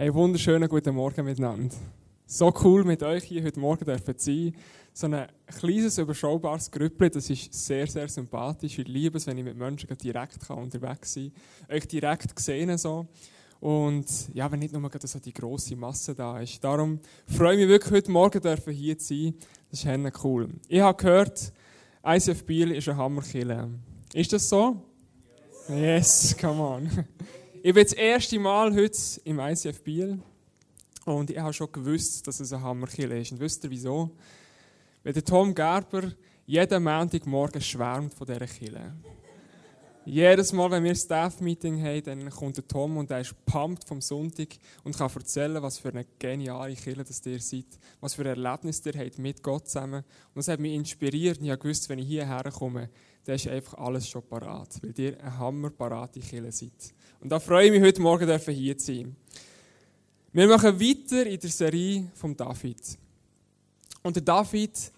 Hey, wunderschönen guten Morgen miteinander. So cool mit euch hier heute Morgen dürfen sein. So ein kleines, überschaubares Grüppel, das ist sehr, sehr sympathisch. Ich liebe es, wenn ich mit Menschen direkt unterwegs sein kann. Euch direkt sehen so. Und ja, wenn nicht nur so die grosse Masse da ist. Darum freue ich mich wirklich, heute Morgen dürfen hier zu sein. Das ist cool. Ich habe gehört, ICF Biel ist ein Hammerkiller. Ist das so? Yes, come on. Ich bin das erste Mal heute im ICF Biel und ich habe schon gewusst, dass es ein Hammerkill ist. Und wisst ihr wieso? Weil der Tom Gerber jeden Montagmorgen schwärmt von dieser Kille. Jedes Mal, wenn wir ein Staff-Meeting haben, dann kommt der Tom und er ist pumped vom Sonntag und kann erzählen, was für eine geniale Kille das ihr seid, was für ein Erlebnis ihr habt mit Gott zusammen. Und das hat mich inspiriert und ich habe gewusst, wenn ich hierher komme, dann ist einfach alles schon parat, weil ihr eine hammerparate Kille seid. Und da freue ich mich, heute Morgen hier zu sein. Wir machen weiter in der Serie von David. Und der David,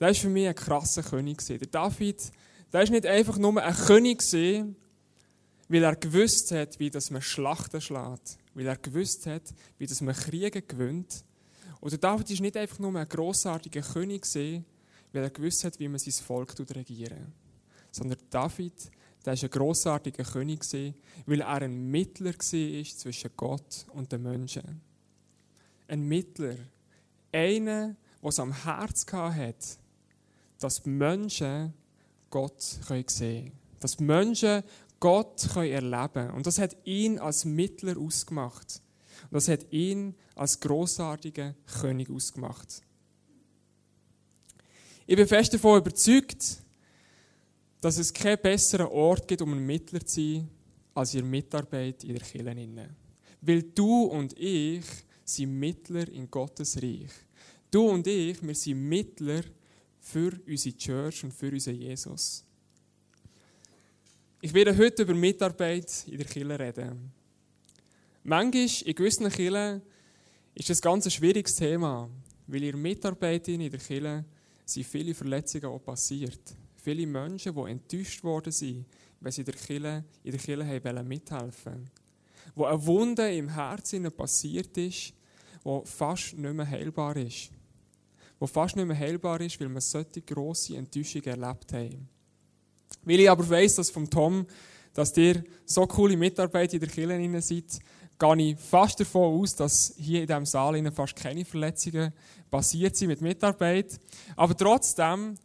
der ist für mich ein krasser König. Der David, der ist nicht einfach nur ein König, weil er gewusst hat, wie das man Schlachten schlägt, weil er gewusst hat, wie das man Kriege gewinnt. Oder David ist nicht einfach nur ein großartiger König, weil er gewusst hat, wie man sein Volk regieren sondern David, der ist ein großartiger König weil er ein Mittler war zwischen Gott und den Menschen. Ein Mittler. Einer, der es am Herz hatte, dass Menschen Gott sehen können. Dass Menschen Gott erleben können. Und das hat ihn als Mittler ausgemacht. Und das hat ihn als großartiger König ausgemacht. Ich bin fest davon überzeugt, dass es keinen besseren Ort gibt, um ein Mittler zu sein, als ihre Mitarbeit in der Kirche. Weil du und ich sind Mittler in Gottes Reich. Du und ich, wir sind Mittler für unsere Church und für unseren Jesus. Ich werde heute über Mitarbeit in der Kirche reden. Manchmal in gewissen Kirchen ist das ganz ein schwieriges Thema, weil in Mitarbeit in der Kirche sind viele Verletzungen auch passiert. Viele Menschen, die enttäuscht worden sind, wenn sie in der Kirche, in der Kirche mithelfen wollten. Wo eine Wunde im Herzen passiert ist, die fast nicht mehr heilbar ist. Wo fast nicht mehr heilbar ist, weil wir solche grosse Enttäuschung erlebt haben. Weil ich aber weiss, dass vom Tom, dass ihr so coole Mitarbeiter in der Kirche seid, gehe ich fast davon aus, dass hier in diesem Saal fast keine Verletzungen passiert sind mit Mitarbeit. Aber trotzdem,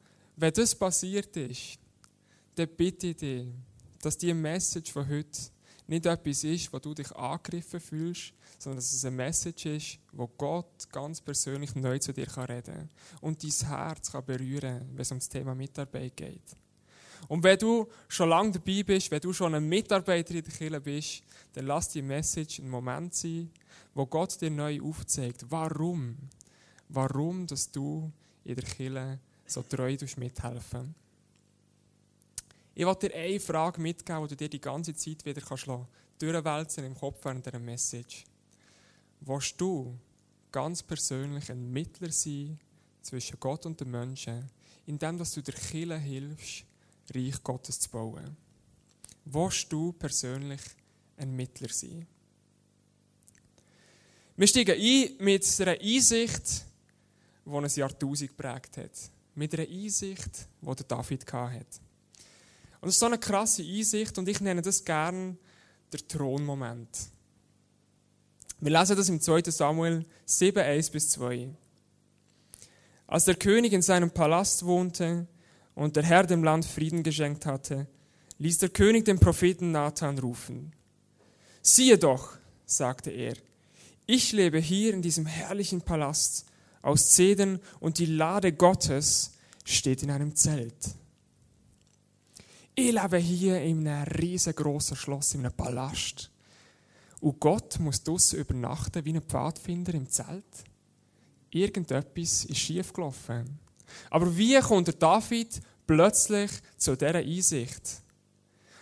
wenn das passiert ist, dann bitte ich dich, dass diese Message von heute nicht etwas ist, wo du dich angegriffen fühlst, sondern dass es eine Message ist, wo Gott ganz persönlich neu zu dir reden kann und dein Herz kann berühren kann, wenn es um das Thema Mitarbeit geht. Und wenn du schon lange dabei bist, wenn du schon ein Mitarbeiter in der Kirche bist, dann lass die Message ein Moment sein, wo Gott dir neu aufzeigt, warum, warum, dass du in der Kirche so treu mithelfen Ich will dir eine Frage mitgeben, die du dir die ganze Zeit wieder kannst durchwälzen im Kopf während dieser Message. Willst du ganz persönlich ein Mittler sein zwischen Gott und den Menschen, indem du der Kirche hilfst, Reich Gottes zu bauen? Willst du persönlich ein Mittler sein? Wir steigen ein mit einer Einsicht, die ein Jahrtausend geprägt hat mit einer Einsicht, die David hatte. Und das ist so eine krasse Einsicht und ich nenne das gern der Thronmoment. Wir lesen das im 2. Samuel 7, 1 bis 2. Als der König in seinem Palast wohnte und der Herr dem Land Frieden geschenkt hatte, ließ der König den Propheten Nathan rufen. Siehe doch, sagte er, ich lebe hier in diesem herrlichen Palast aus Zedern und die Lade Gottes steht in einem Zelt. Ich lebe hier in einem riesengroßen Schloss, in einem Palast. Und Gott muss draussen übernachten wie ein Pfadfinder im Zelt. Irgendetwas ist schiefgelaufen. Aber wie kommt der David plötzlich zu dieser Einsicht?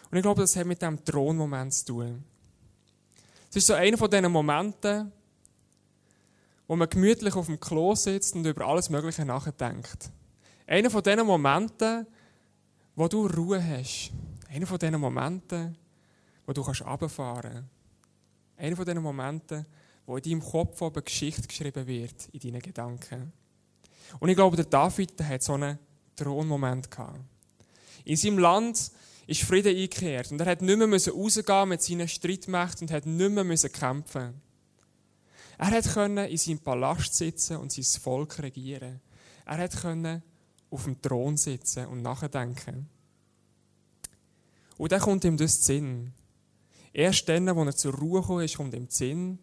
Und ich glaube, das hat mit dem Thronmoment zu tun. Es ist so einer von diesen Momenten, wo man gemütlich auf dem Klo sitzt und über alles Mögliche nachdenkt. Einer von diesen Momenten, wo du Ruhe hast. Einer von diesen Momenten, wo du runterfahren kannst. Einer von diesen Momenten, wo in deinem Kopf oben Geschichte geschrieben wird, in deinen Gedanken. Und ich glaube, der David der hat so einen Thronmoment gehabt. In seinem Land ist Frieden eingekehrt und er hat nicht mehr rausgehen mit seinen Streitmächten und hat nicht mehr kämpfen Er hat in seinem Palast sitzen und sein Volk regieren. Er hat auf dem Thron sitzen und nachdenken. Und dann kommt ihm das Sinn. Erst dann, als er zur Ruhe gekommen ist, kommt ihm Sinn,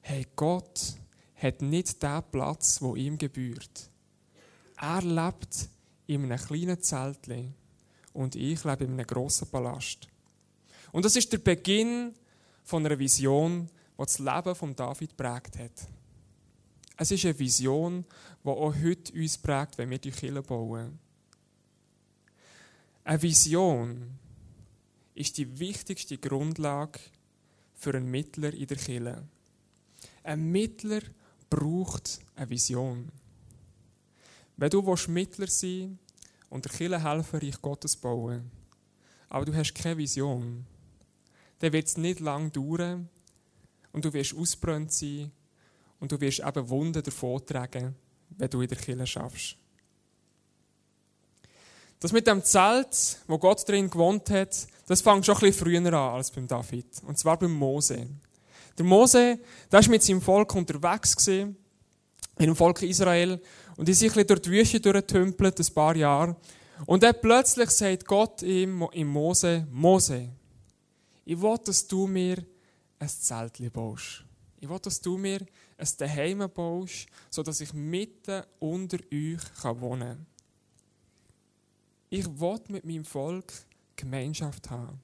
hey, Gott hat nicht den Platz, wo ihm gebührt. Er lebt in einem kleinen Zeltchen und ich lebe in einem grossen Palast. Und das ist der Beginn von einer Vision, die das Leben von David prägt hat. Es ist eine Vision, die auch heute uns prägt, wenn wir die Kirche bauen. Eine Vision ist die wichtigste Grundlage für einen Mittler in der Kirche. Ein Mittler braucht eine Vision. Wenn du Mittler sein und der Kirche helfen, Reich Gottes bauen, aber du hast keine Vision, dann wird es nicht lang dauern und du wirst ausbrennt sein und du wirst eben Wunden davon tragen, wenn du in der Kirche schaffst. Das mit dem Zelt, wo Gott drin gewohnt hat, das fängt schon ein bisschen früher an als beim David. Und zwar beim Mose. Der Mose, der war mit seinem Volk unterwegs gewesen, in dem Volk Israel, und die sind ein bisschen durch die Wüste durchgetümpelt, ein paar Jahre. Und dann plötzlich sagt Gott ihm, im Mose, Mose, ich will, dass du mir ein Zelt baust. Ich will, dass du mir ein Daheim baust, sodass ich mitten unter euch wohnen kann. Ich will mit meinem Volk Gemeinschaft haben.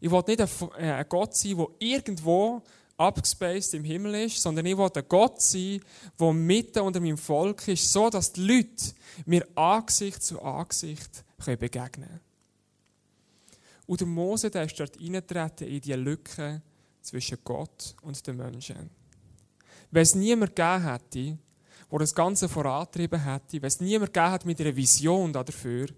Ich will nicht äh, ein Gott sein, der irgendwo abgespaced im Himmel ist, sondern ich will ein Gott sein, der mitten unter meinem Volk ist, so dass die Leute mir Angesicht zu Angesicht begegnen können. Und der Mose der ist dort reingetreten in die Lücke zwischen Gott und den Menschen. Wenn es niemand gegeben hätte, der das Ganze vorantrieben hätte, wenn es niemand gegeben hätte mit einer Vision dafür,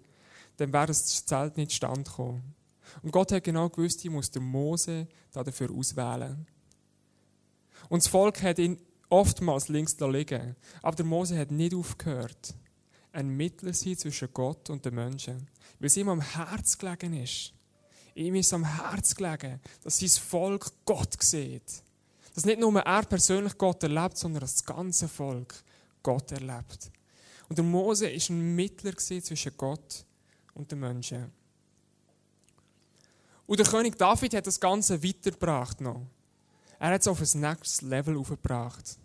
dann wäre das Zelt nicht stand gekommen. Und Gott hat genau gewusst, ich muss den Mose dafür auswählen. Und das Volk hat ihn oftmals links liegen. Aber der Mose hat nicht aufgehört, ein Mittler sein zwischen Gott und den Menschen. Weil es ihm am Herz gelegen ist. Ihm ist am Herz gelegen, dass sein Volk Gott sieht. Dass nicht nur er persönlich Gott erlebt, sondern das ganze Volk Gott erlebt. Und der Mose ist ein Mittler zwischen Gott und den Menschen. Und der König David hat das Ganze weitergebracht noch. Er hat es auf ein nächstes Level aufgebracht.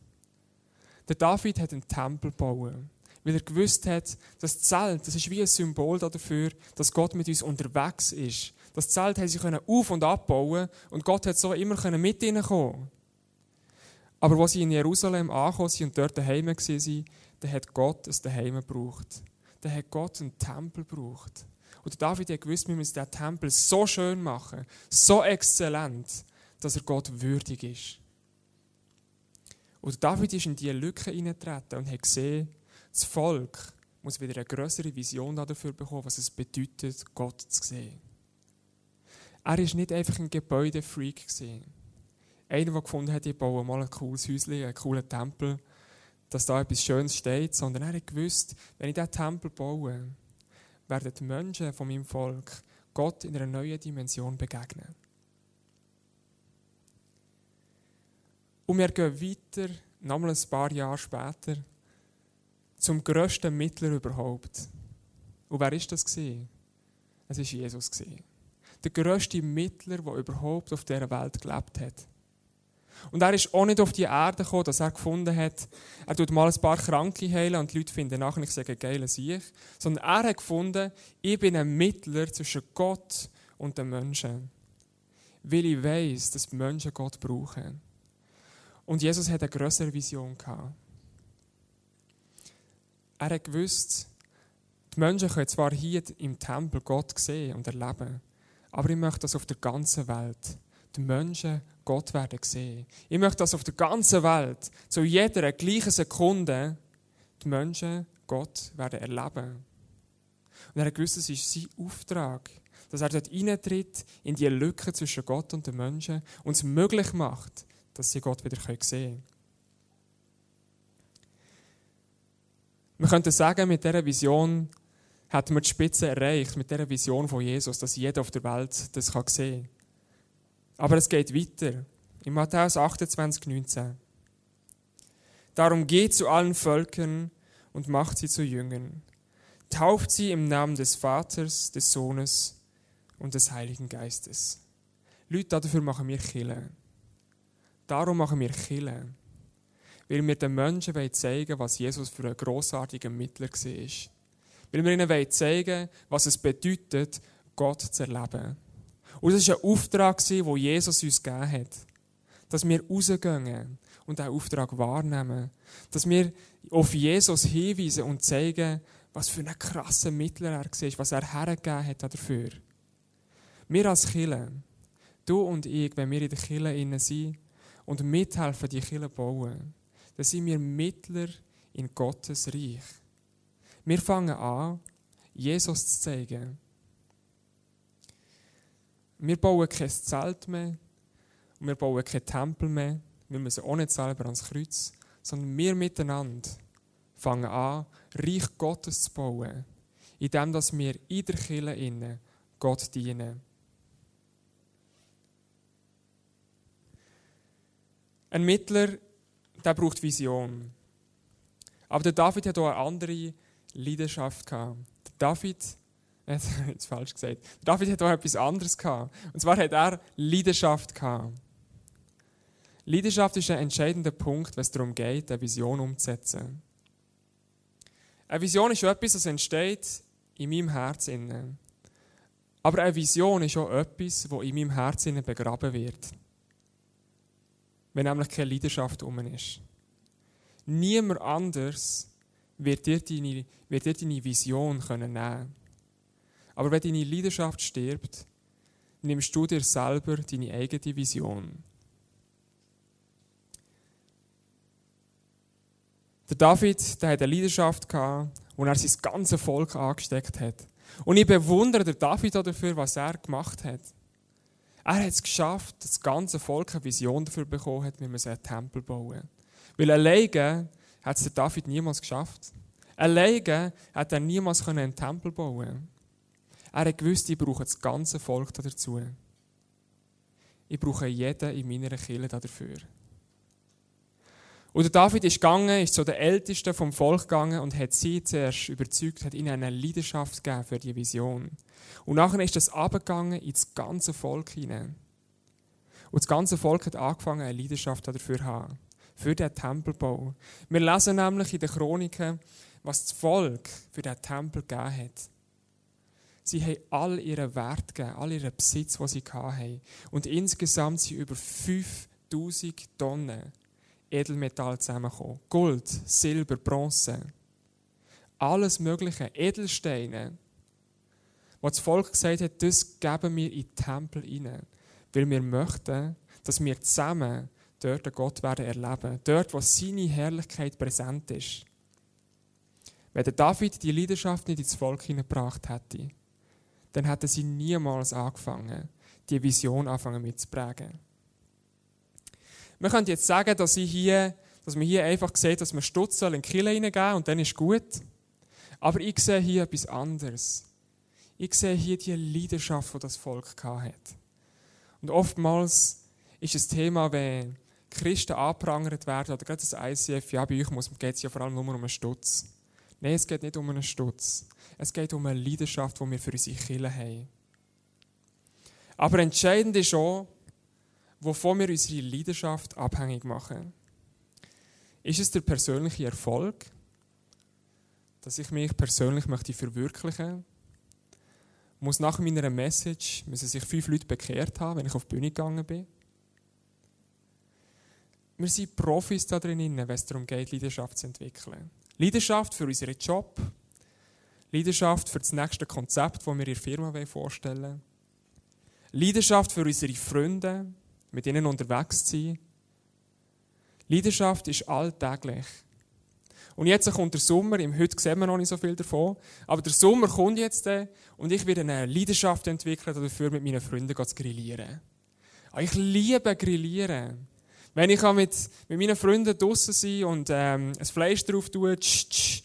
Der David hat einen Tempel gebaut, weil er gewusst hat, das Zelt, das ist wie ein Symbol dafür, dass Gott mit uns unterwegs ist. Das Zelt hat sie auf- und abbauen und Gott hat so immer mit ihnen kommen. Aber als sie in Jerusalem angekommen sind und dort daheim waren, dann hat Gott es daheim gebraucht dann hat Gott einen Tempel gebraucht. Und David hat gewusst, wir müssen diesen Tempel so schön machen, so exzellent, dass er Gott würdig ist. Und David ist in diese Lücke hineingetreten und hat gesehen, das Volk muss wieder eine größere Vision dafür bekommen, was es bedeutet, Gott zu sehen. Er war nicht einfach ein Gebäudefreak. Einer, der gefunden hat, ich baue mal ein cooles Häuschen, einen coolen Tempel dass da etwas Schönes steht, sondern er gewusst, wenn ich diesen Tempel baue, werden die Menschen von meinem Volk Gott in einer neuen Dimension begegnen. Und wir gehen weiter, nochmal ein paar Jahre später, zum grössten Mittler überhaupt. Und wer ist das? Es war Jesus Der grösste Mittler, der überhaupt auf dieser Welt gelebt hat. Und er ist auch nicht auf die Erde gekommen, dass er gefunden hat, er tut mal ein paar Kranke heilen und die Leute finden nachher, ich sage, geile Sieg. Sondern er hat gefunden, ich bin ein Mittler zwischen Gott und den Menschen. Weil ich weiß, dass die Menschen Gott brauchen. Und Jesus hat eine größere Vision gehabt. Er hat gewusst, die Menschen können zwar hier im Tempel Gott sehen und erleben, aber ich möchte das auf der ganzen Welt. Die Menschen Gott werden sehen. Ich möchte, dass auf der ganzen Welt, zu jeder gleichen Sekunde, die Menschen Gott werden erleben. Und er gewusst, es ist sein Auftrag, dass er dort eintritt in die Lücke zwischen Gott und den Menschen und es möglich macht, dass sie Gott wieder sehen können. Wir könnten sagen, mit dieser Vision hat man die Spitze erreicht, mit dieser Vision von Jesus, dass jeder auf der Welt das sehen kann. Aber es geht weiter. In Matthäus 28, 19. Darum geht zu allen Völkern und macht sie zu Jüngern. Tauft sie im Namen des Vaters, des Sohnes und des Heiligen Geistes. Leute, dafür machen wir Kille. Darum machen wir Kille. Weil wir den Menschen zeigen wollen, was Jesus für ein grossartiger Mittler war. Weil wir ihnen zeigen was es bedeutet, Gott zu erleben. Und das war ein Auftrag, den Jesus uns gegeben hat. Dass wir rausgehen und diesen Auftrag wahrnehmen. Dass wir auf Jesus hinweisen und zeigen, was für ein krasser Mittler er war, was er hergegeben hat dafür. Wir als Killer, du und ich, wenn wir in der Kille sind und mithelfen, die Kille bauen, dann sind wir Mittler in Gottes Reich. Wir fangen an, Jesus zu zeigen. Wir bauen kein Zelt mehr wir bauen keinen Tempel mehr. Wir müssen auch nicht selber ans Kreuz, sondern wir miteinander fangen an, Reich Gottes zu bauen, indem wir in der Kirche Gott dienen. Ein Mittler, der braucht Vision. Aber der David hat auch eine andere Leidenschaft gehabt. Der David, äh, jetzt falsch gesagt, David hat auch etwas anderes gehabt. Und zwar hat er Leidenschaft gehabt. Leidenschaft ist ein entscheidender Punkt, wenn es darum geht, eine Vision umzusetzen. Eine Vision ist etwas, das entsteht in meinem Herzen. Aber eine Vision ist auch etwas, das in meinem Herzen begraben wird wenn nämlich keine Leidenschaft um ist. Niemand anders wird dir deine, wird dir deine Vision können nehmen Aber wenn deine Leidenschaft stirbt, nimmst du dir selber deine eigene Vision. Der David, der hat eine Leidenschaft gehabt, wo er sein ganzes Volk angesteckt hat. Und ich bewundere den David dafür, was er gemacht hat. Er hat es geschafft, dass das ganze Volk eine Vision dafür bekommen hat, wie man einen Tempel bauen Weil alleine hat es der David niemals geschafft. Alleine hat er niemals einen Tempel bauen Er hat gewusst, ich brauche das ganze Volk dazu. Ich brauche jeden in meiner Kirche dafür. Und David ist gegangen, ist zu den Ältesten vom Volk gegangen und hat sie zuerst überzeugt, hat ihnen eine Leidenschaft gegeben für die Vision. Und nachher ist das abgegangen ins ganze Volk hinein. Und das ganze Volk hat angefangen, eine Leidenschaft dafür zu haben. Für den Tempelbau. Wir lesen nämlich in den Chroniken, was das Volk für den Tempel gegeben hat. Sie haben all ihren Wert gegeben, all ihren Besitz, den sie hatten. Und insgesamt sind über 5000 Tonnen Edelmetall zusammengekommen. Gold, Silber, Bronze. Alles Mögliche, Edelsteine. Was das Volk gesagt hat, das geben wir in den Tempel hinein. Weil wir möchten, dass wir zusammen dort Gott werden erleben. Dort, wo seine Herrlichkeit präsent ist. Wenn der David die Leidenschaft nicht ins Volk hineingebracht hätte, dann hätte sie niemals angefangen, die Vision anfangen mitzuprägen. Man könnte jetzt sagen, dass, ich hier, dass man hier einfach sieht, dass man Stutzel in die Kille hineingeben und dann ist gut. Aber ich sehe hier etwas anderes. Ich sehe hier die Leidenschaft, die das Volk hat. Und oftmals ist das Thema, wenn Christen anprangert werden, oder gerade das ICF, ja, bei euch geht es ja vor allem nur um einen Stutz. Nein, es geht nicht um einen Stutz. Es geht um eine Leidenschaft, die wir für unsere Kirche haben. Aber entscheidend ist auch, wovon wir unsere Leidenschaft abhängig machen. Ist es der persönliche Erfolg, dass ich mich persönlich möchte verwirklichen Muss nach meiner Message müssen sich fünf Leute bekehrt haben, wenn ich auf die Bühne gegangen bin? Wir sind Profis da drin, wenn es darum geht, Leidenschaft zu entwickeln. Leidenschaft für unseren Job, Leidenschaft für das nächste Konzept, das wir in der Firma vorstellen wollen. Leidenschaft für unsere Freunde, mit ihnen unterwegs zu sein. Leidenschaft ist alltäglich. Und jetzt kommt der Sommer, im heute sehen wir noch nicht so viel davon, aber der Sommer kommt jetzt und ich werde eine Leidenschaft entwickeln, dafür mit meinen Freunden zu grillieren. Ah, ich liebe Grillieren. Wenn ich mit, mit meinen Freunden draußen sein und ähm, ein Fleisch drauf tue, tsch, tsch,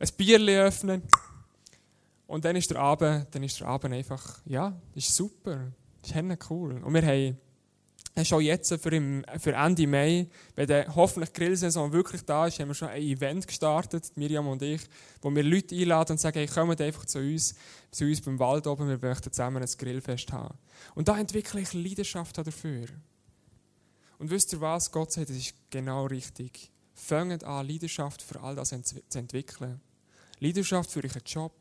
ein Bierchen öffnen und dann ist der Abend, dann ist der Abend einfach, ja, ist super, ist cool. Und wir haben schon jetzt für, im, für Ende Mai, wenn der hoffentlich Grillsaison wirklich da ist, haben wir schon ein Event gestartet, Miriam und ich, wo wir Leute einladen und sagen, hey, kommt einfach zu uns, zu uns beim Wald oben, wir möchten zusammen ein Grillfest haben. Und da entwickle ich Leidenschaft dafür. Und wisst ihr was? Gott sagt, das ist genau richtig. Fangt an, Leidenschaft für all das zu entwickeln. Leidenschaft für euren Job,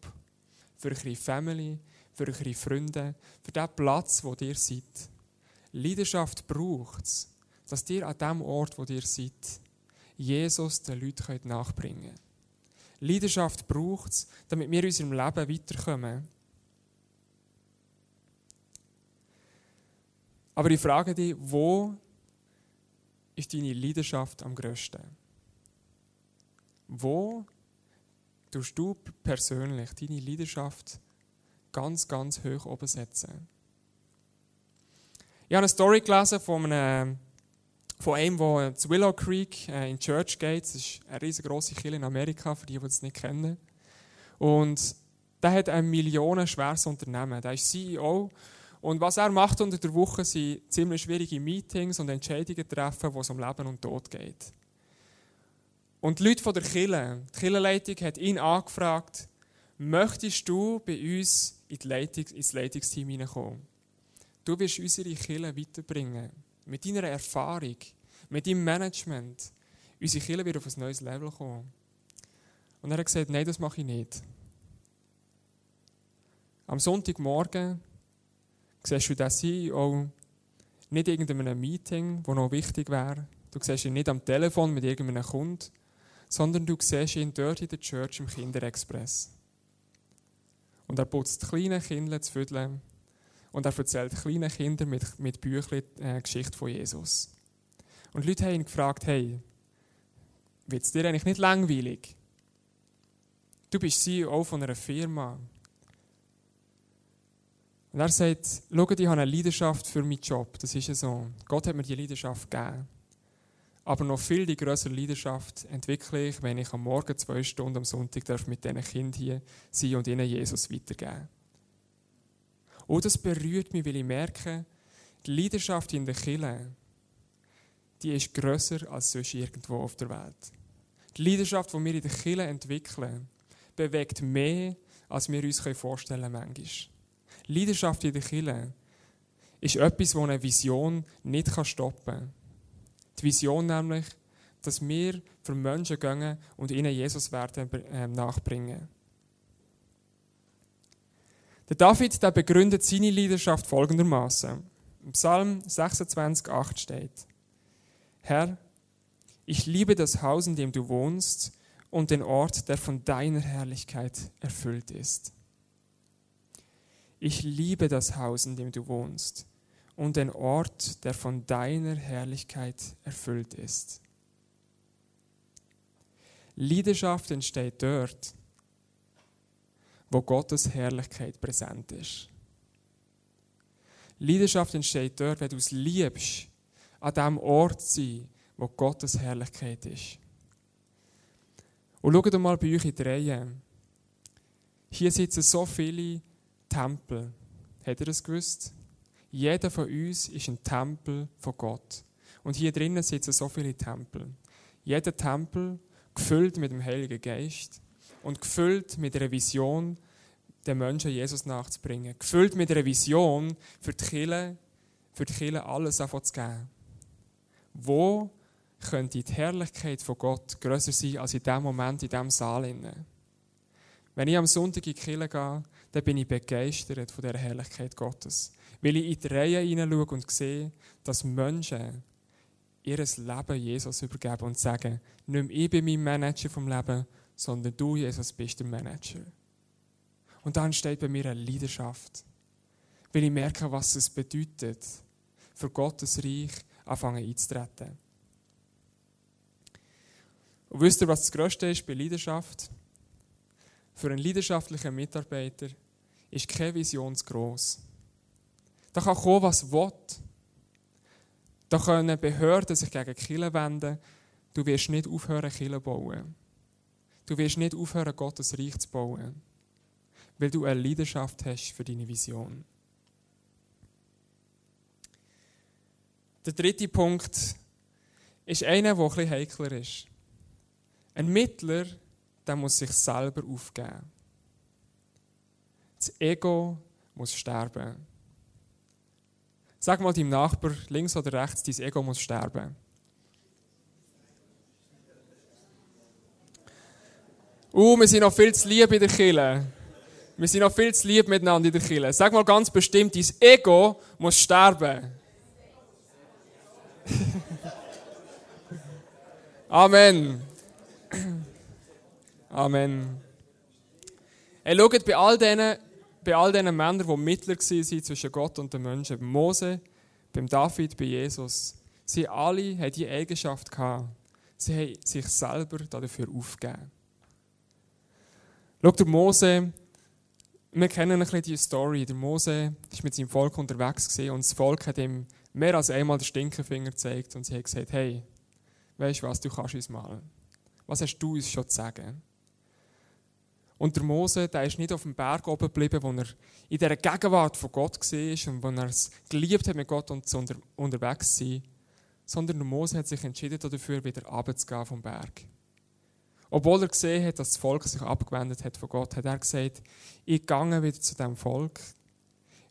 für eure Family, für eure Freunde, für den Platz, wo ihr seid. Leidenschaft braucht es, dass ihr an dem Ort, wo ihr seid, Jesus den Leuten nachbringen könnt. Leidenschaft braucht es, damit wir in unserem Leben weiterkommen. Aber ich frage dich, wo ist deine Leidenschaft am grössten? Wo tust du persönlich deine Leidenschaft ganz, ganz hoch oben setzen? Ich habe eine Story gelesen von einem, von einem der zu Willow Creek äh, in Church geht. Das ist eine riesengroße Kirche in Amerika, für die, die es nicht kennen. Und der hat ein millionenschweres Unternehmen. Der ist CEO. Und was er macht unter der Woche, sind ziemlich schwierige Meetings und Entscheidungen treffen, wo es um Leben und Tod geht. Und die Leute von der Kirche, die Kirchenleitung hat ihn angefragt, möchtest du bei uns in Leitung, ins Leitungsteam hineinkommen? Du wirst unsere Kirche weiterbringen. Mit deiner Erfahrung, mit deinem Management. Unsere Kirche wird auf ein neues Level kommen. Und er hat gesagt, nein, das mache ich nicht. Am Sonntagmorgen siehst du den CEO nicht in irgendeinem Meeting, das noch wichtig wäre. Du siehst ihn nicht am Telefon mit irgendeinem Kunden, sondern du siehst ihn dort in der Church im Kinderexpress. Und er putzt kleine Kinder zu Vierteln und er erzählt kleinen Kindern mit, mit Büchern äh, Geschichte von Jesus. Und Leute haben ihn gefragt, hey, wird es dir eigentlich nicht langweilig? Du bist CEO von einer Firma. Und er sagt, schau, ich habe eine Leidenschaft für meinen Job. Das ist ja so. Gott hat mir die Leidenschaft gegeben. Aber noch viel die größere Leidenschaft entwickle ich, wenn ich am Morgen zwei Stunden am Sonntag darf mit diesen Kindern hier sein und ihnen Jesus weitergeben Oh, das berührt mich, weil ich merke, die Leidenschaft in der Kirche, die ist grösser als sonst irgendwo auf der Welt. Die Leidenschaft, die wir in der Kirche entwickeln, bewegt mehr, als wir uns vorstellen können manchmal. Leidenschaft in der Kirche ist etwas, das eine Vision nicht stoppen kann. Die Vision nämlich, dass wir für Menschen gehen und ihnen Jesus werden ähm, nachbringen. Der David der begründet seine Leidenschaft folgendermaßen. Im Psalm 26,8 steht: Herr, ich liebe das Haus, in dem du wohnst, und den Ort, der von deiner Herrlichkeit erfüllt ist. Ich liebe das Haus, in dem du wohnst, und den Ort, der von deiner Herrlichkeit erfüllt ist. Leidenschaft entsteht dort, wo Gottes Herrlichkeit präsent ist. Leidenschaft entsteht dort, wenn du es liebst, an dem Ort zu sein, wo Gottes Herrlichkeit ist. Und schau doch mal bei euch in die Reihe. Hier sitzen so viele Tempel. Habt ihr das gewusst? Jeder von uns ist ein Tempel von Gott. Und hier drinnen sitzen so viele Tempel. Jeder Tempel gefüllt mit dem Heiligen Geist und gefüllt mit einer Vision, den Menschen Jesus nachzubringen. Gefüllt mit einer Vision für die Kirche, für die Kirche alles zu geben. Wo könnte die Herrlichkeit von Gott größer sein als in dem Moment, in diesem Saal? Wenn ich am Sonntag in die Kirche gehe, dann bin ich begeistert von der Herrlichkeit Gottes. Weil ich in die Reihe hineinschaue und sehe, dass Menschen ihr Leben Jesus übergeben und sagen, nicht mehr ich bin mein Manager vom Leben, sondern du, Jesus, bist der Manager. Und dann steht bei mir eine Leidenschaft, weil ich merke, was es bedeutet, für Gottes Reich anfangen einzutreten. Und wisst ihr, was das Größte ist bei Leidenschaft? Für einen leidenschaftlichen Mitarbeiter ist keine Vision zu gross. Da kann kommen, was will. Da können Behörden sich gegen Kirche wenden. Du wirst nicht aufhören, Kirche zu bauen. Du wirst nicht aufhören, Gottes Reich zu bauen. Weil du eine Leidenschaft hast für deine Vision. Der dritte Punkt ist einer, der etwas heikler ist. Ein Mittler, der muss sich selber aufgeben. Das Ego muss sterben. Sag mal deinem Nachbar, links oder rechts, dein Ego muss sterben. Uh, wir sind noch viel zu lieb in der Kille. Wir sind noch viel zu lieb miteinander in der Kille. Sag mal ganz bestimmt, dein Ego muss sterben. Amen. Amen. Hey, schaut, bei all diesen, bei all diesen Männern, die Mittler waren zwischen Gott und den Menschen, bei Mose, beim David, bei Jesus, sie alle haben die Eigenschaft gehabt. Sie haben sich selber dafür aufgegeben. Schau, der Mose, wir kennen ein bisschen die Story. Der Mose war mit seinem Volk unterwegs und das Volk hat ihm mehr als einmal den Stinkefinger gezeigt und sie hat gesagt, hey, weißt du was, du kannst uns mal. Was hast du uns schon zu sagen? Und der Mose, der ist nicht auf dem Berg oben geblieben, wo er in dieser Gegenwart von Gott war und wo er es geliebt hat, mit Gott und unter, unterwegs zu sein, sondern der Mose hat sich entschieden dafür, wieder runterzugehen vom Berg. Obwohl er gesehen hat, dass das Volk sich abgewendet hat von Gott, hat er gesagt, ich gehe wieder zu dem Volk,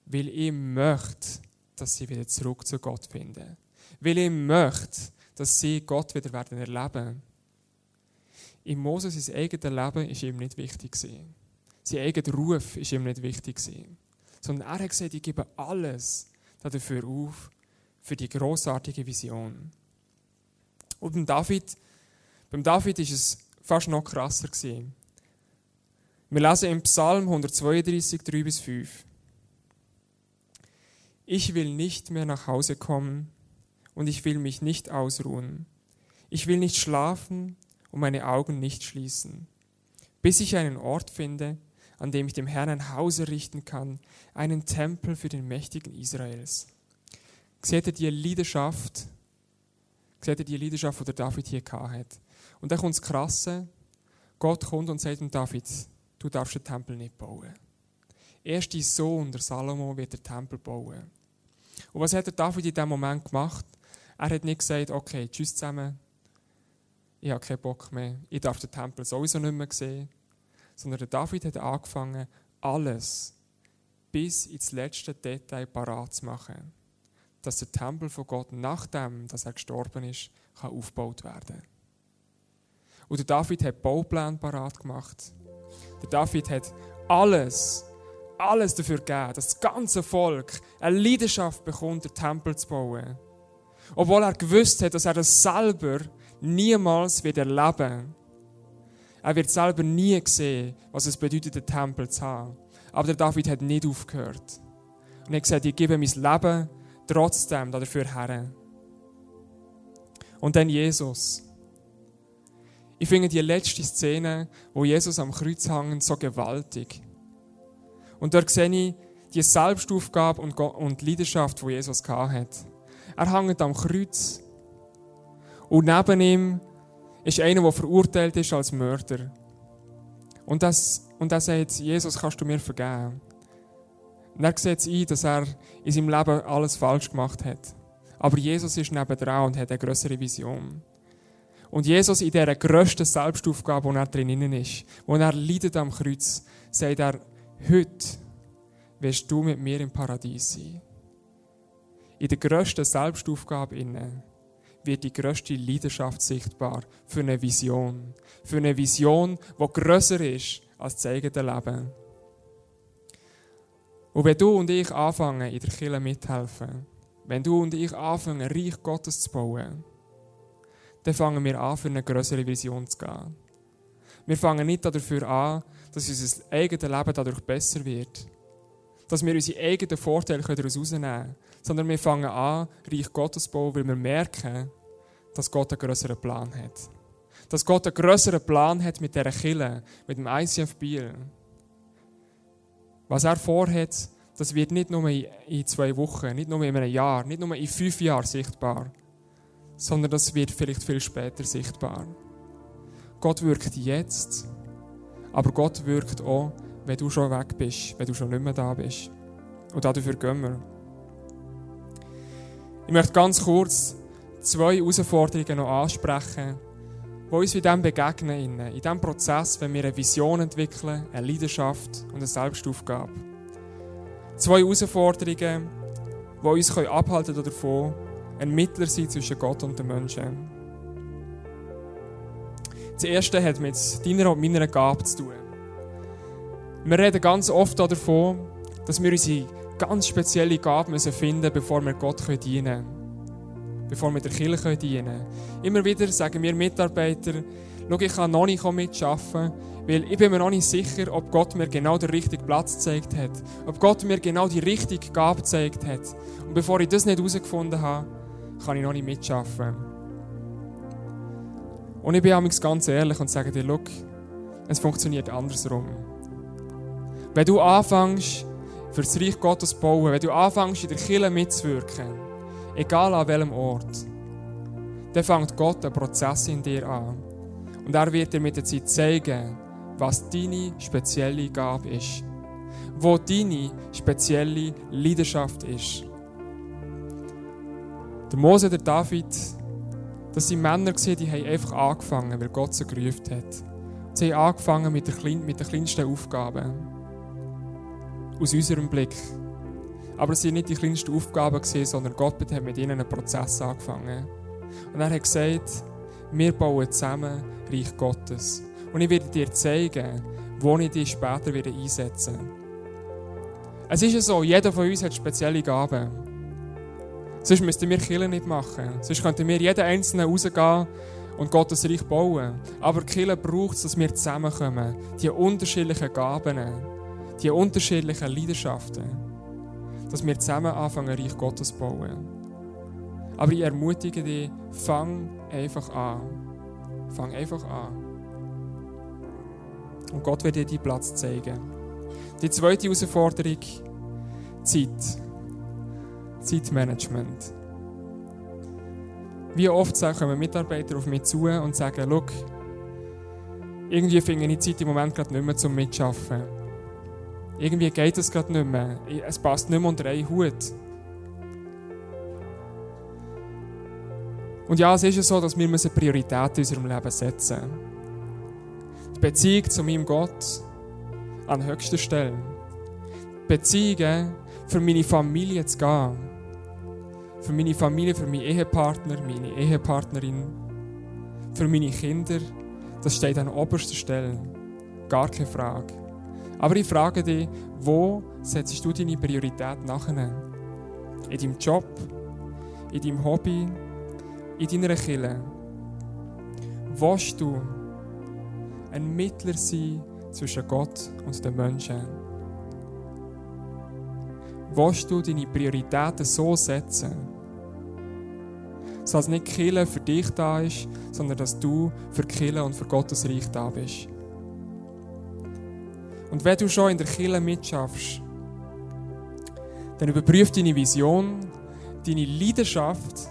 weil ich möchte, dass sie wieder zurück zu Gott finden. Weil ich möchte, dass sie Gott wieder werden erleben. In Moses sein eigenes Leben ist ihm nicht wichtig gewesen. Sein eigener Ruf ist ihm nicht wichtig gewesen. Sondern er hat gesagt, ich gebe alles dafür auf, für die großartige Vision. Und beim David, beim David ist es fast noch krasser gewesen. Wir lesen im Psalm 132, 3 bis 5. Ich will nicht mehr nach Hause kommen und ich will mich nicht ausruhen. Ich will nicht schlafen und meine Augen nicht schließen, bis ich einen Ort finde, an dem ich dem Herrn ein Haus errichten kann, einen Tempel für den Mächtigen Israels. Seht ihr die Leidenschaft? Seht ihr die Leidenschaft, die der David hier hat? Und dann kommt das Krasse, Gott kommt und sagt dem David, du darfst den Tempel nicht bauen. Erst dein Sohn, der Salomo, wird den Tempel bauen. Und was hat der David in diesem Moment gemacht? Er hat nicht gesagt, okay, tschüss zusammen, ich habe keinen Bock mehr, ich darf den Tempel sowieso nicht mehr sehen. Sondern der David hat angefangen, alles bis ins letzte Detail parat zu machen, dass der Tempel von Gott, nachdem dass er gestorben ist, kann aufgebaut werden Und der David hat Baupläne parat gemacht. Der David hat alles alles dafür gegeben, dass das ganze Volk eine Leidenschaft bekommt, den Tempel zu bauen. Obwohl er gewusst hat, dass er das selber niemals wird erleben Er wird selber nie sehen, was es bedeutet, den Tempel zu haben. Aber der David hat nicht aufgehört. Und er hat gesagt, ich gebe mein Leben trotzdem dafür her. Und dann Jesus. Ich finde die letzte Szene, wo Jesus am Kreuz hängt, so gewaltig. Und dort sehe ich die Selbstaufgabe und, und Leidenschaft, die Jesus hatte. Er hängt am Kreuz. Und neben ihm ist einer, der verurteilt ist als Mörder. Und, das, und er sagt, Jesus, kannst du mir vergeben? Und er sieht ein, dass er in seinem Leben alles falsch gemacht hat. Aber Jesus ist nebendran und hat eine größere Vision. Und Jesus in dieser grössten Selbstaufgabe, wo er drinnen ist, wo er leidet am Kreuz, sagt er, Heute wirst du mit mir im Paradies sein. In der grössten Selbstaufgabe innen wird die grösste Leidenschaft sichtbar für eine Vision. Für eine Vision, die grösser ist als das eigene Leben. Und wenn du und ich anfangen, in der Kirche mithelfen, wenn du und ich anfangen, Reich Gottes zu bauen, dann fangen wir an, für eine größere Vision zu gehen. Wir fangen nicht dafür an, dass unser eigenes Leben dadurch besser wird. Dass wir unsere eigenen Vorteile daraus herausnehmen können. Sondern wir fangen an, Reich Gottes zu bauen, weil wir merken, dass Gott einen größeren Plan hat. Dass Gott einen größeren Plan hat mit dieser Kille, mit dem ICF Biel. Was er vorhat, das wird nicht nur in zwei Wochen, nicht nur in einem Jahr, nicht nur in fünf Jahren sichtbar, sondern das wird vielleicht viel später sichtbar. Gott wirkt jetzt, aber Gott wirkt auch, wenn du schon weg bist, wenn du schon nicht mehr da bist. Und dafür gehen wir. Ich möchte ganz kurz zwei Herausforderungen noch ansprechen, die uns in dem begegnen, in diesem Prozess, wenn wir eine Vision entwickeln, eine Leidenschaft und eine Selbstaufgabe. Zwei Herausforderungen, die uns abhalten davon, ein Mittler sein zwischen Gott und den Menschen. Das erste hat mit deiner und meiner Gabe zu tun. Wir reden ganz oft davon, dass wir unsere ganz spezielle Gabe müssen finden bevor wir Gott dienen können. Bevor wir der Kirche dienen können. Immer wieder sagen wir Mitarbeiter, schau, ich kann noch nicht mitarbeiten, weil ich bin mir noch nicht sicher, ob Gott mir genau den richtigen Platz gezeigt hat. Ob Gott mir genau die richtige Gabe gezeigt hat. Und bevor ich das nicht herausgefunden habe, kann ich noch nicht mitarbeiten. Und ich bin ganz ehrlich und sage dir, schau, es funktioniert andersrum. Wenn du anfängst, für das Reich Gottes bauen, wenn du anfängst, in der Kirche mitzuwirken, egal an welchem Ort, dann fängt Gott einen Prozess in dir an. Und er wird dir mit der Zeit zeigen, was deine spezielle Gabe ist. Wo deine spezielle Leidenschaft ist. Der Mose, der David, das sind Männer, die haben einfach angefangen, weil Gott sie gerufen hat. Sie haben angefangen mit, mit den kleinsten Aufgaben aus unserem Blick. Aber es waren nicht die kleinsten Aufgaben, sondern Gott hat mit ihnen einen Prozess angefangen. Und er hat gesagt, wir bauen zusammen Reich Gottes. Und ich werde dir zeigen, wo ich dich später wieder einsetzen werde. Es ist ja so, jeder von uns hat spezielle Gaben. Sonst müssten wir Kirche nicht machen. Sonst könnten wir jeden Einzelnen rausgehen und Gottes Reich bauen. Aber Kirche braucht es, dass wir zusammenkommen. Die unterschiedlichen Gaben die unterschiedlichen Leidenschaften, dass wir zusammen anfangen, Reich Gottes zu bauen. Aber ich ermutige dich, fang einfach an. Fang einfach an. Und Gott wird dir deinen Platz zeigen. Die zweite Herausforderung, Zeit. Zeitmanagement. Wie oft kommen Mitarbeiter auf mich zu und sagen, schau, irgendwie finde ich Zeit im Moment gerade nicht mehr zum Mitschaffen. Irgendwie geht es gerade nicht mehr. Es passt nicht mehr unter einen Hut. Und ja, es ist ja so, dass wir Prioritäten in unserem Leben setzen müssen. Die Beziehung zu meinem Gott an höchster Stelle. Die Beziehungen für meine Familie zu gehen. Für meine Familie, für meinen Ehepartner, meine Ehepartnerin. Für meine Kinder. Das steht an oberster Stelle. Gar keine Frage. Aber ich frage dich, wo setzt du deine Priorität nachher? In deinem Job, in deinem Hobby, in deiner Kille? Willst du ein Mittler sein zwischen Gott und den Menschen? Willst du deine Prioritäten so setzen, dass nicht Kille für dich da ist, sondern dass du für Kille und für Gottes Reich da bist? Und wenn du schon in der Kirche mitschaffst, dann überprüf deine Vision, deine Leidenschaft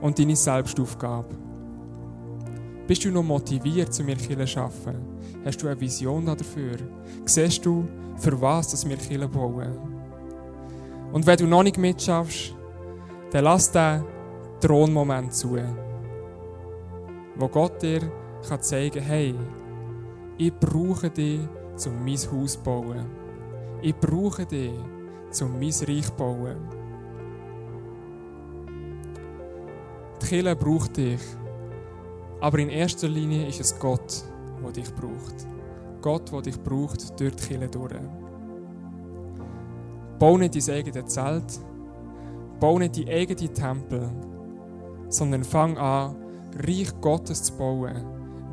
und deine Selbstaufgabe. Bist du noch motiviert, zu mir Kirche zu arbeiten? Hast du eine Vision dafür? Siehst du, für was wir Kirche bauen? Und wenn du noch nicht mitschaffst, dann lass den Thronmoment zu, wo Gott dir kann zeigen kann, hey, ich brauche dich um mein Haus zu bauen. Ich brauche dich, um mein Reich zu bauen. Die Kirche braucht dich. Aber in erster Linie ist es Gott, der dich braucht. Gott, der dich braucht durch die Kirche durch. Bau nicht dein eigenes Zelt, bau nicht die eigenen Tempel, sondern fang an, Reich Gottes zu bauen,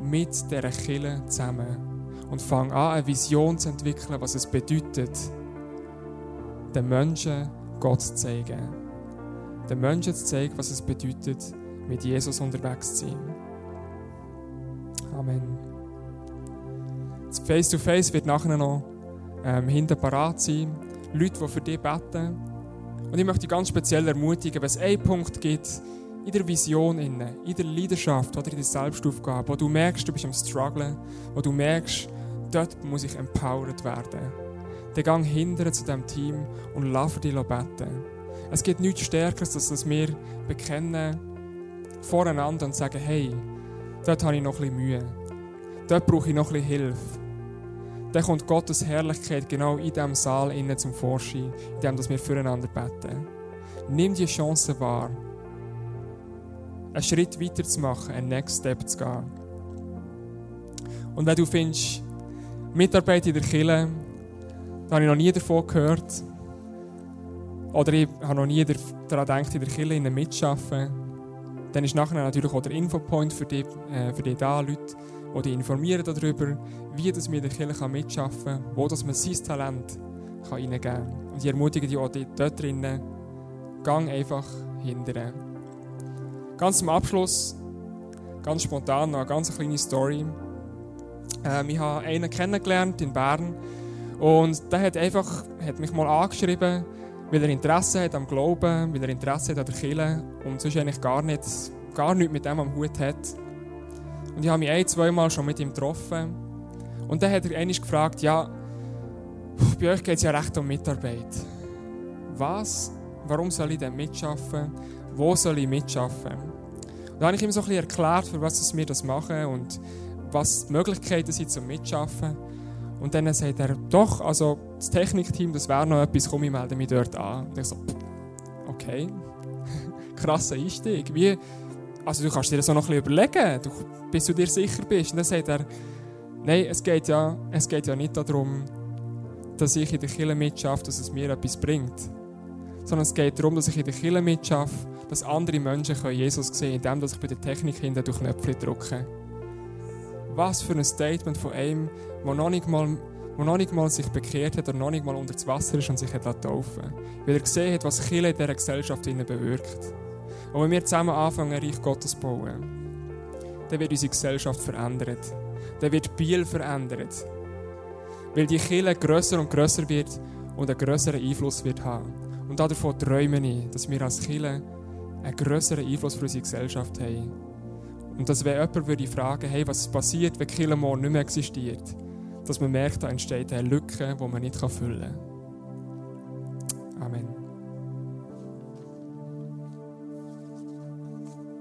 mit dieser Kirche zusammen und fang an, eine Vision zu entwickeln, was es bedeutet, den Menschen Gott zu zeigen. Den Menschen zu zeigen, was es bedeutet, mit Jesus unterwegs zu sein. Amen. Das Face-to-Face -face wird nachher noch ähm, hinter parat sein. Leute, die für dich beten. Und ich möchte dich ganz speziell ermutigen, wenn es einen Punkt gibt, in der Vision, in der Leidenschaft oder in der Selbstaufgabe, wo du merkst, du bist am Strugglen, wo du merkst, dort muss ich empowered werden. Dann gang hinterher zu diesem Team und für dich beten. Es gibt nichts Stärkeres, als wir bekennen voreinander und sagen, hey, dort habe ich noch ein bisschen Mühe. Dort brauche ich noch ein bisschen Hilfe. Dann kommt Gottes Herrlichkeit genau in diesem Saal zum Vorschein, indem wir füreinander beten. Nimm die Chance wahr, einen Schritt weiter zu machen, einen Next Step zu gehen. Und wenn du findest, Mitarbeit in der Kirche, da habe ich noch nie davon gehört, oder ich habe noch nie daran gedacht, in der Kirche mitzuarbeiten, dann ist nachher natürlich auch der Infopoint für dich, äh, für dich da, Leute, die dich informieren darüber, wie das mit der Kirche mitarbeiten kann, wo das man sein Talent kann kann. Und ich ermutige dich auch dort drinnen, gang einfach hinterher. Ganz zum Abschluss, ganz spontan, noch eine ganz kleine Story. Ähm, ich habe einen kennengelernt in Bern und der hat einfach hat mich mal angeschrieben, weil er Interesse hat am Glauben, weil er Interesse hat an der Kirche und sonst eigentlich gar, nicht, gar nichts mit dem am Hut hat. Und ich habe mich ein, zwei Mal schon mit ihm getroffen. Und dann hat er einmal gefragt, ja, bei euch geht es ja recht um Mitarbeit. Was? Warum soll ich denn mitschaffen? Wo soll ich mitschaffen? Und dann habe ich ihm so ein bisschen erklärt, für was wir das machen und was die Möglichkeiten sind zum Mitschaffen. Und dann sagt er, doch, also das Technikteam, das wäre noch etwas, komm, ich melde mich dort an. Und ich so, okay, krasser Einstieg. Wie, also du kannst dir das auch noch ein bisschen überlegen, du, bis du dir sicher bist. Und dann sagt er, nein, es geht ja, es geht ja nicht darum, dass ich in der Kirche mitschaffe, dass es mir etwas bringt. Sondern es geht darum, dass ich in der Kirche mitschaffe, dass andere Menschen Jesus sehen können, indem ich bei der Technik hinten durch Knöpfe drücke. Was für ein Statement von einem, der noch nicht mal, der noch nicht mal sich bekehrt hat oder noch nicht mal unter das Wasser ist und sich hat taufen Weil er gesehen hat, was Kirche in dieser Gesellschaft bewirkt. Und wenn wir zusammen anfangen, ein Reich Gottes zu bauen, dann wird unsere Gesellschaft verändert. Dann wird Biel verändert. Weil die Kirche grösser und grösser wird und einen grösseren Einfluss wird haben. Und davon träume ich, dass wir als Kirche einen grösseren Einfluss für unsere Gesellschaft haben. Und dass wenn jemand würde fragen, hey, was passiert, wenn Killamore nicht mehr existiert, dass man merkt, da entsteht eine Lücke, die man nicht füllen kann.